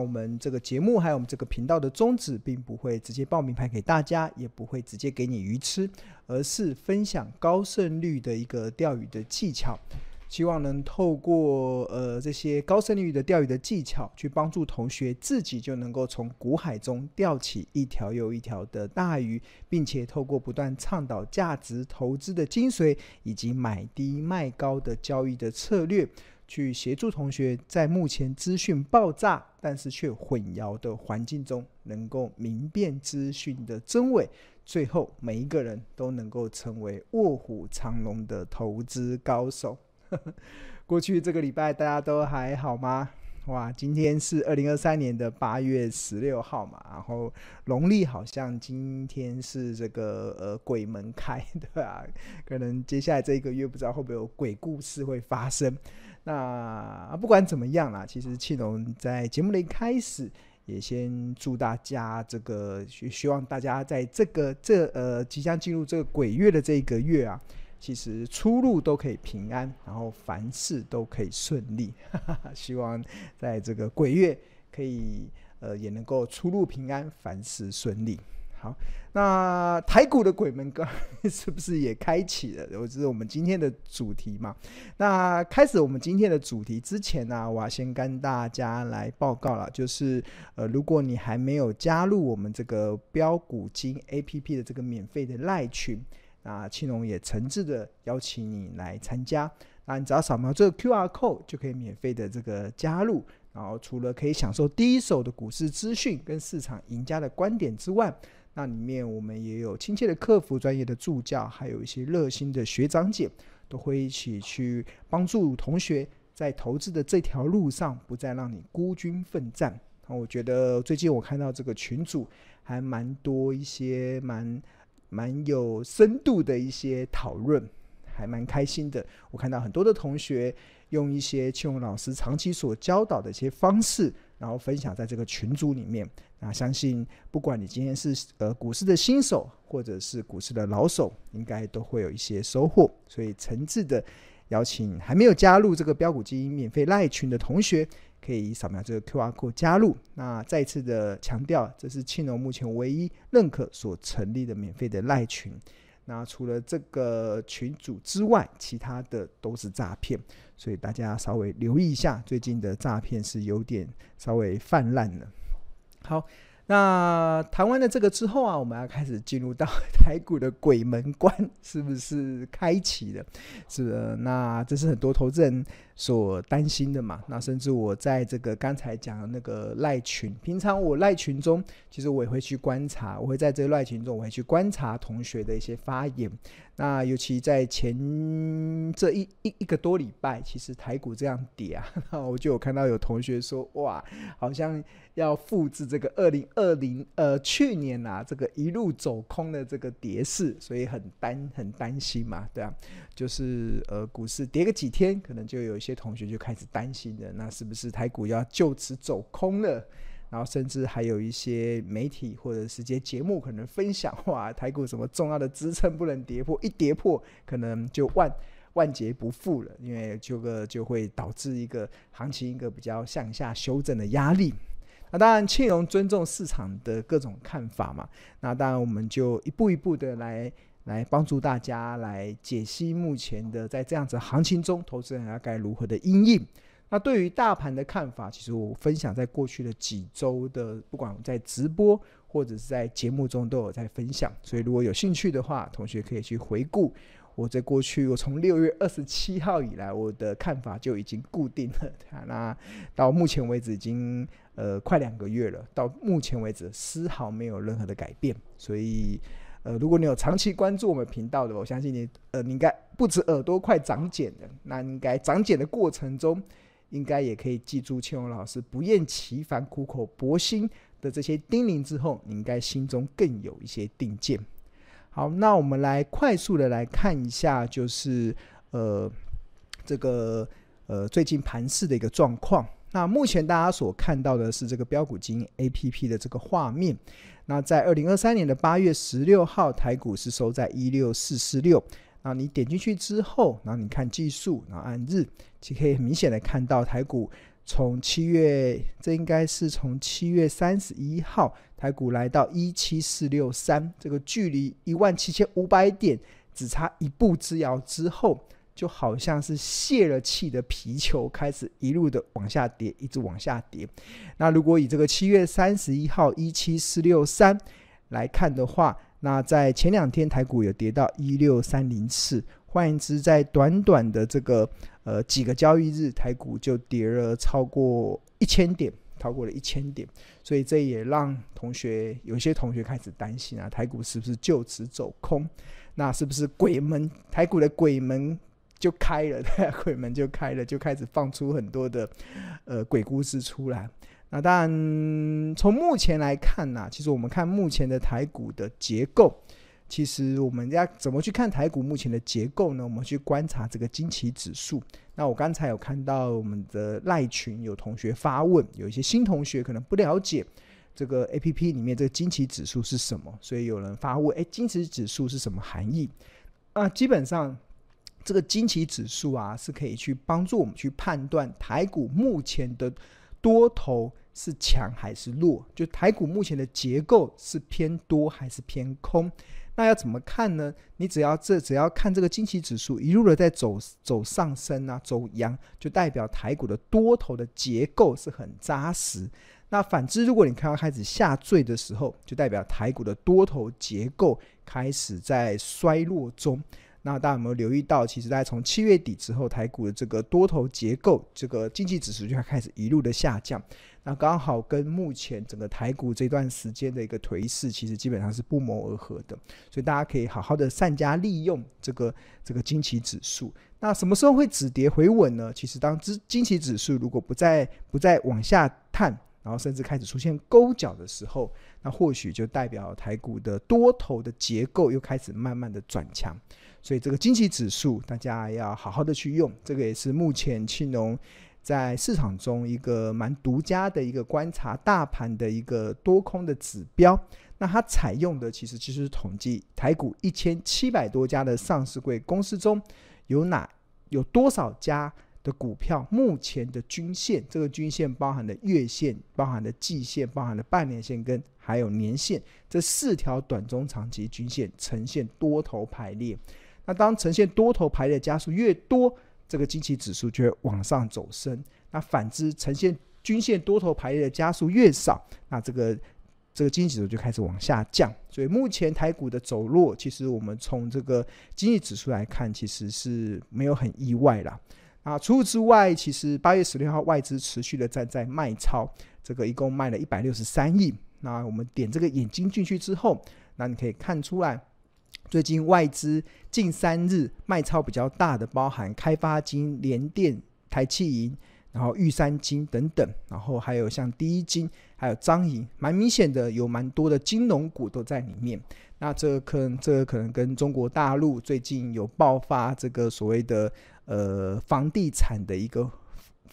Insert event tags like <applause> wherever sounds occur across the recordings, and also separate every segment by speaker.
Speaker 1: 我们这个节目还有我们这个频道的宗旨，并不会直接报名牌给大家，也不会直接给你鱼吃，而是分享高胜率的一个钓鱼的技巧。希望能透过呃这些高胜率的钓鱼的技巧，去帮助同学自己就能够从股海中钓起一条又一条的大鱼，并且透过不断倡导价值投资的精髓，以及买低卖高的交易的策略，去协助同学在目前资讯爆炸但是却混淆的环境中，能够明辨资讯的真伪，最后每一个人都能够成为卧虎藏龙的投资高手。<laughs> 过去这个礼拜大家都还好吗？哇，今天是二零二三年的八月十六号嘛，然后农历好像今天是这个呃鬼门开，对吧？可能接下来这一个月不知道会不会有鬼故事会发生。那不管怎么样啦，其实庆龙在节目的一开始也先祝大家这个，希望大家在这个这呃即将进入这个鬼月的这一个月啊。其实出入都可以平安，然后凡事都可以顺利。<laughs> 希望在这个鬼月可以呃也能够出入平安，凡事顺利。好，那台股的鬼门关是不是也开启了？这是我们今天的主题嘛？那开始我们今天的主题之前呢、我要先跟大家来报告了，就是呃，如果你还没有加入我们这个标股金 APP 的这个免费的赖群。那庆龙也诚挚的邀请你来参加，那你只要扫描这个 QR code 就可以免费的这个加入。然后除了可以享受第一手的股市资讯跟市场赢家的观点之外，那里面我们也有亲切的客服、专业的助教，还有一些热心的学长姐，都会一起去帮助同学在投资的这条路上不再让你孤军奋战。那我觉得最近我看到这个群组还蛮多一些蛮。蛮有深度的一些讨论，还蛮开心的。我看到很多的同学用一些庆龙老师长期所教导的一些方式，然后分享在这个群组里面。那相信不管你今天是呃股市的新手，或者是股市的老手，应该都会有一些收获。所以诚挚的邀请还没有加入这个标股基因免费赖群的同学。可以扫描这个 QR code 加入。那再次的强调，这是庆龙目前唯一认可所成立的免费的赖群。那除了这个群组之外，其他的都是诈骗，所以大家稍微留意一下，最近的诈骗是有点稍微泛滥了。好。那谈完了这个之后啊，我们要开始进入到 <laughs> 台股的鬼门关，是不是开启了？是的，那这是很多投资人所担心的嘛。那甚至我在这个刚才讲的那个赖群，平常我赖群中，其实我也会去观察，我会在这个赖群中，我会去观察同学的一些发言。那尤其在前这一一一个多礼拜，其实台股这样跌啊，<laughs> 我就有看到有同学说，哇，好像要复制这个二零二零呃去年啊这个一路走空的这个跌势，所以很担很担心嘛，对啊，就是呃股市跌个几天，可能就有一些些同学就开始担心了，那是不是台股要就此走空了？然后甚至还有一些媒体或者是些节目可能分享，哇，台股什么重要的支撑不能跌破，一跌破可能就万万劫不复了，因为这个就会导致一个行情一个比较向下修正的压力。那当然，庆荣尊重市场的各种看法嘛。那当然，我们就一步一步的来来帮助大家来解析目前的在这样子行情中，投资人要该如何的因应。那对于大盘的看法，其实我分享在过去的几周的，不管在直播或者是在节目中都有在分享，所以如果有兴趣的话，同学可以去回顾我在过去，我从六月二十七号以来，我的看法就已经固定了。那到目前为止已经呃快两个月了，到目前为止丝毫没有任何的改变。所以呃，如果你有长期关注我们频道的，我相信你呃你应该不止耳朵快长茧的，那应该长茧的过程中。应该也可以记住庆龙老师不厌其烦、苦口婆心的这些叮咛之后，你应该心中更有一些定见。好，那我们来快速的来看一下，就是呃这个呃最近盘势的一个状况。那目前大家所看到的是这个标股金 APP 的这个画面。那在二零二三年的八月十六号，台股是收在一六四四六。那你点进去之后，然后你看技术，然后按日，就可以很明显的看到台股从七月，这应该是从七月三十一号，台股来到一七四六三，这个距离一万七千五百点只差一步之遥之后，就好像是泄了气的皮球，开始一路的往下跌，一直往下跌。那如果以这个七月三十一号一七四六三来看的话，那在前两天台股有跌到一六三零四，换言之，在短短的这个。呃，几个交易日，台股就跌了超过一千点，超过了一千点，所以这也让同学有些同学开始担心啊，台股是不是就此走空？那是不是鬼门？台股的鬼门就开了，对，鬼门就开了，就开始放出很多的呃鬼故事出来。那当然，从目前来看呢、啊，其实我们看目前的台股的结构。其实我们要怎么去看台股目前的结构呢？我们去观察这个惊奇指数。那我刚才有看到我们的赖群有同学发问，有一些新同学可能不了解这个 APP 里面这个惊奇指数是什么，所以有人发问：哎，惊奇指数是什么含义？啊，基本上这个惊奇指数啊，是可以去帮助我们去判断台股目前的多头是强还是弱，就台股目前的结构是偏多还是偏空。那要怎么看呢？你只要这只要看这个惊奇指数一路的在走走上升啊，走阳，就代表台股的多头的结构是很扎实。那反之，如果你看到开始下坠的时候，就代表台股的多头结构开始在衰落中。那大家有没有留意到，其实在从七月底之后，台股的这个多头结构，这个惊奇指数就开始一路的下降。那刚好跟目前整个台股这段时间的一个颓势，其实基本上是不谋而合的，所以大家可以好好的善加利用这个这个惊奇指数。那什么时候会止跌回稳呢？其实当之惊奇指数如果不再不再往下探，然后甚至开始出现勾脚的时候，那或许就代表台股的多头的结构又开始慢慢的转强。所以这个经济指数大家要好好的去用，这个也是目前庆农。在市场中，一个蛮独家的一个观察大盘的一个多空的指标。那它采用的其实就是统计台股一千七百多家的上市柜公司中，有哪有多少家的股票目前的均线，这个均线包含了月线、包含了季线、包含了半年线跟还有年线这四条短中长期均线呈现多头排列。那当呈现多头排列加速越多，这个经济指数就会往上走升，那反之呈现均线多头排列的加速越少，那这个这个经济指数就开始往下降。所以目前台股的走弱，其实我们从这个经济指数来看，其实是没有很意外啦。啊，除此之外，其实八月十六号外资持续的在在卖超，这个一共卖了一百六十三亿。那我们点这个眼睛进去之后，那你可以看出来。最近外资近三日卖超比较大的，包含开发金、联电、台企银，然后玉山金等等，然后还有像第一金，还有彰银，蛮明显的有蛮多的金融股都在里面。那这可能，这个可能跟中国大陆最近有爆发这个所谓的呃房地产的一个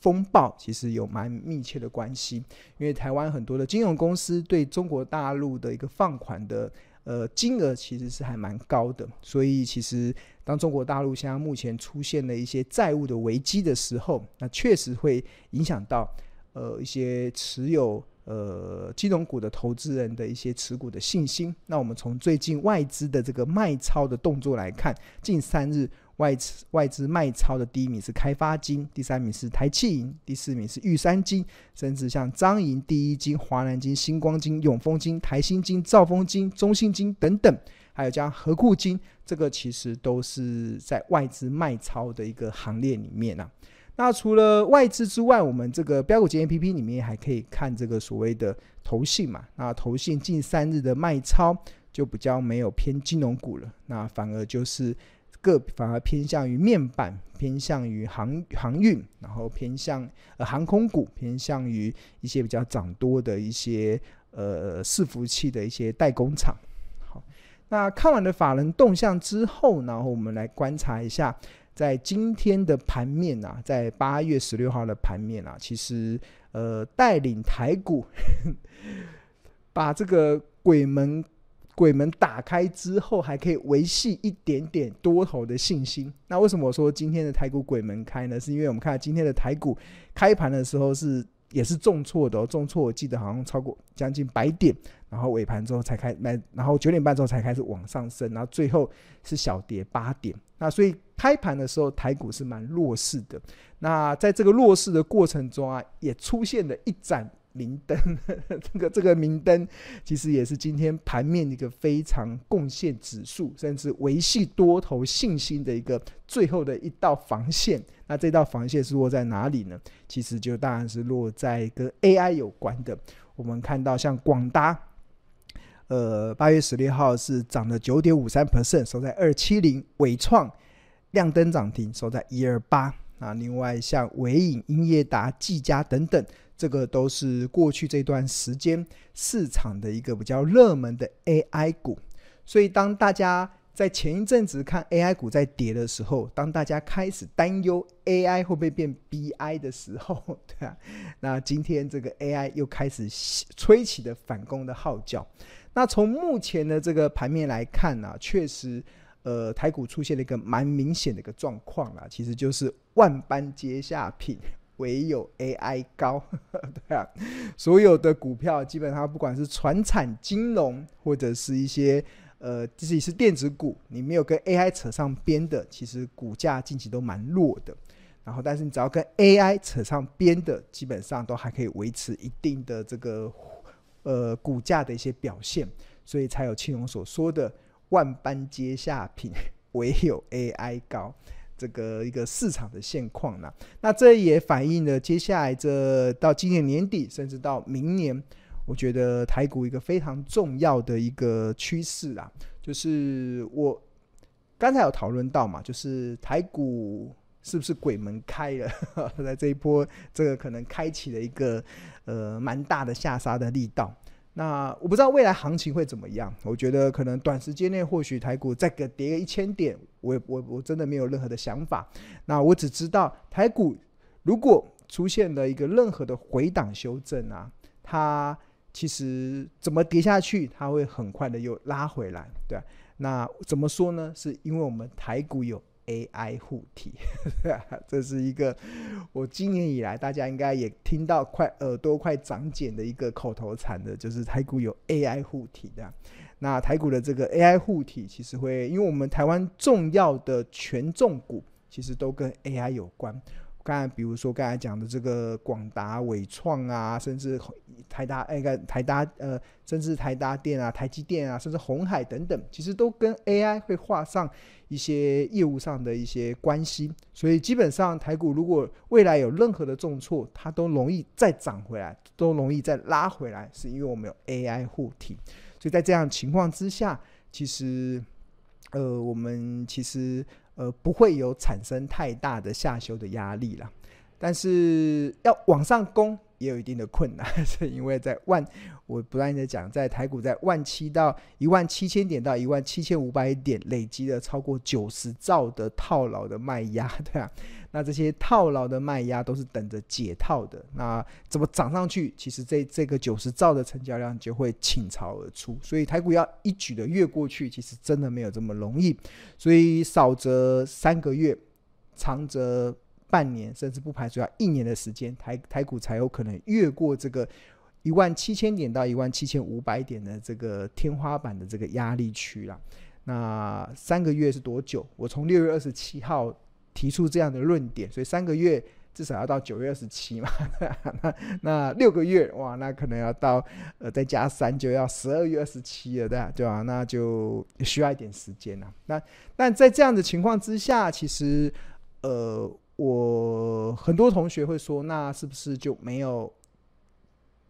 Speaker 1: 风暴，其实有蛮密切的关系。因为台湾很多的金融公司对中国大陆的一个放款的。呃，金额其实是还蛮高的，所以其实当中国大陆现在目前出现了一些债务的危机的时候，那确实会影响到呃一些持有呃金融股的投资人的一些持股的信心。那我们从最近外资的这个卖超的动作来看，近三日。外资外资卖超的第一名是开发金，第三名是台企银，第四名是玉山金，甚至像彰银、第一金、华南金、新光金、永丰金、台新金、兆丰金、中信金等等，还有像合库金，这个其实都是在外资卖超的一个行列里面啊。那除了外资之外，我们这个标股金 APP 里面还可以看这个所谓的投信嘛。那投信近三日的卖超就比较没有偏金融股了，那反而就是。个反而偏向于面板，偏向于航航运，然后偏向呃航空股，偏向于一些比较涨多的一些呃伺服器的一些代工厂。好，那看完了法人动向之后，然后我们来观察一下，在今天的盘面啊，在八月十六号的盘面啊，其实呃带领台股 <laughs> 把这个鬼门鬼门打开之后，还可以维系一点点多头的信心。那为什么我说今天的台股鬼门开呢？是因为我们看今天的台股开盘的时候是也是重挫的，重挫我记得好像超过将近百点，然后尾盘之后才开卖，然后九点半之后才开始往上升，然后最后是小跌八点。那所以开盘的时候台股是蛮弱势的。那在这个弱势的过程中啊，也出现了一盏。明灯，<laughs> 这个这个明灯，其实也是今天盘面一个非常贡献指数，甚至维系多头信心的一个最后的一道防线。那这道防线是落在哪里呢？其实就当然是落在跟 AI 有关的。我们看到像广达，呃，八月十六号是涨了九点五三 percent，收在二七零；伟创亮灯涨停，收在一二八。啊，另外像纬颖、英业达、技嘉等等。这个都是过去这段时间市场的一个比较热门的 AI 股，所以当大家在前一阵子看 AI 股在跌的时候，当大家开始担忧 AI 会不会变 BI 的时候，对啊，那今天这个 AI 又开始吹起了反攻的号角。那从目前的这个盘面来看呢、确实，呃，台股出现了一个蛮明显的一个状况啦，其实就是万般皆下品。唯有 AI 高，<laughs> 对啊，所有的股票基本上不管是传产、金融或者是一些呃自己是电子股，你没有跟 AI 扯上边的，其实股价近期都蛮弱的。然后，但是你只要跟 AI 扯上边的，基本上都还可以维持一定的这个呃股价的一些表现，所以才有庆荣所说的万般皆下品，唯有 AI 高。这个一个市场的现况呢，那这也反映了接下来这到今年年底，甚至到明年，我觉得台股一个非常重要的一个趋势啊，就是我刚才有讨论到嘛，就是台股是不是鬼门开了，<laughs> 在这一波，这个可能开启了一个呃蛮大的下杀的力道。那我不知道未来行情会怎么样，我觉得可能短时间内或许台股再个跌个一千点，我我我真的没有任何的想法。那我只知道台股如果出现了一个任何的回档修正啊，它其实怎么跌下去，它会很快的又拉回来，对。那怎么说呢？是因为我们台股有。AI 护体，<laughs> 这是一个我今年以来大家应该也听到快耳朵快长茧的一个口头禅的，就是台股有 AI 护体的。那台股的这个 AI 护体，其实会因为我们台湾重要的权重股，其实都跟 AI 有关。刚才比如说刚才讲的这个广达、伟创啊，甚至台达那个台达呃，甚至台达电啊、台积电啊，甚至红海等等，其实都跟 AI 会画上一些业务上的一些关系。所以基本上台股如果未来有任何的重挫，它都容易再涨回来，都容易再拉回来，是因为我们有 AI 护体。所以在这样情况之下，其实呃，我们其实。呃，不会有产生太大的下修的压力了，但是要往上攻也有一定的困难，<laughs> 是因为在万，我不断的讲，在台股在万七到一万七千点到一万七千五百点，累积了超过九十兆的套牢的卖压，对啊。<laughs> 那这些套牢的卖压都是等着解套的。那怎么涨上去？其实这这个九十兆的成交量就会倾巢而出。所以台股要一举的越过去，其实真的没有这么容易。所以少则三个月，长则半年，甚至不排除要一年的时间，台台股才有可能越过这个一万七千点到一万七千五百点的这个天花板的这个压力区了。那三个月是多久？我从六月二十七号。提出这样的论点，所以三个月至少要到九月二十七嘛，<laughs> 那那六个月哇，那可能要到呃再加三就要十二月二十七了，对吧？对吧？那就需要一点时间了。那但在这样的情况之下，其实呃，我很多同学会说，那是不是就没有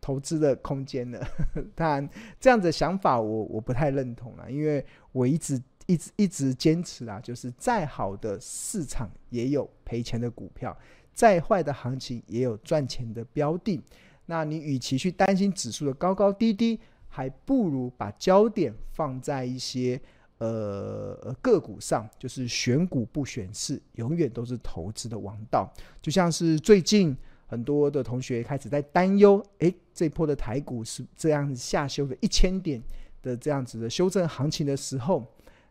Speaker 1: 投资的空间了？<laughs> 当然，这样的想法我我不太认同了，因为我一直。一直一直坚持啊，就是再好的市场也有赔钱的股票，再坏的行情也有赚钱的标的。那你与其去担心指数的高高低低，还不如把焦点放在一些呃个股上，就是选股不选市，永远都是投资的王道。就像是最近很多的同学开始在担忧，诶，这波的台股是这样子下修的一千点。的这样子的修正行情的时候，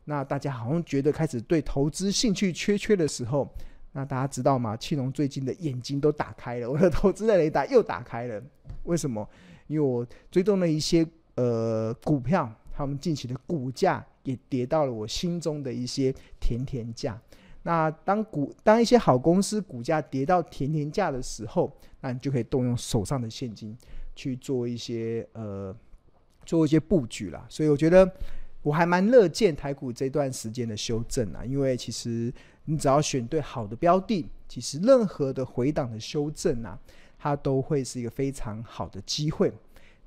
Speaker 1: 那大家好像觉得开始对投资兴趣缺缺的时候，那大家知道吗？庆龙最近的眼睛都打开了，我的投资的雷达又打开了。为什么？因为我追踪了一些呃股票，他们近期的股价也跌到了我心中的一些甜甜价。那当股当一些好公司股价跌到甜甜价的时候，那你就可以动用手上的现金去做一些呃。做一些布局啦，所以我觉得我还蛮乐见台股这段时间的修正啊，因为其实你只要选对好的标的，其实任何的回档的修正啊，它都会是一个非常好的机会。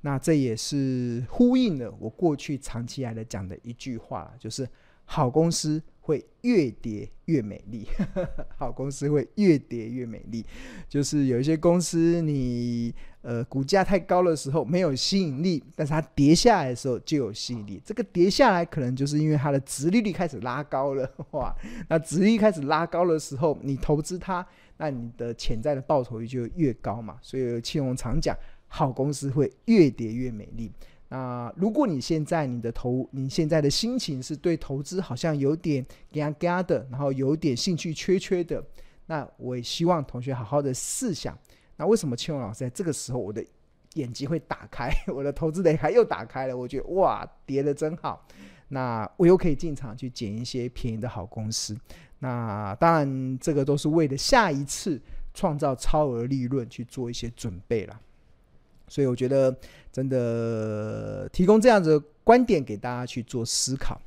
Speaker 1: 那这也是呼应了我过去长期来的讲的一句话，就是好公司。会越跌越美丽，<laughs> 好公司会越跌越美丽。就是有一些公司你，你呃股价太高的时候没有吸引力，但是它跌下来的时候就有吸引力。这个跌下来可能就是因为它的殖利率开始拉高了，<laughs> 哇！那殖利率开始拉高的时候，你投资它，那你的潜在的报酬率就越高嘛。所以庆隆常讲，好公司会越跌越美丽。那如果你现在你的投，你现在的心情是对投资好像有点嘎嘎的，然后有点兴趣缺缺的，那我也希望同学好好的试想，那为什么庆隆老师在这个时候我的眼睛会打开，<laughs> 我的投资雷还又打开了？我觉得哇，跌得真好，那我又可以进场去捡一些便宜的好公司。那当然，这个都是为了下一次创造超额利润去做一些准备了。所以我觉得，真的提供这样子的观点给大家去做思考。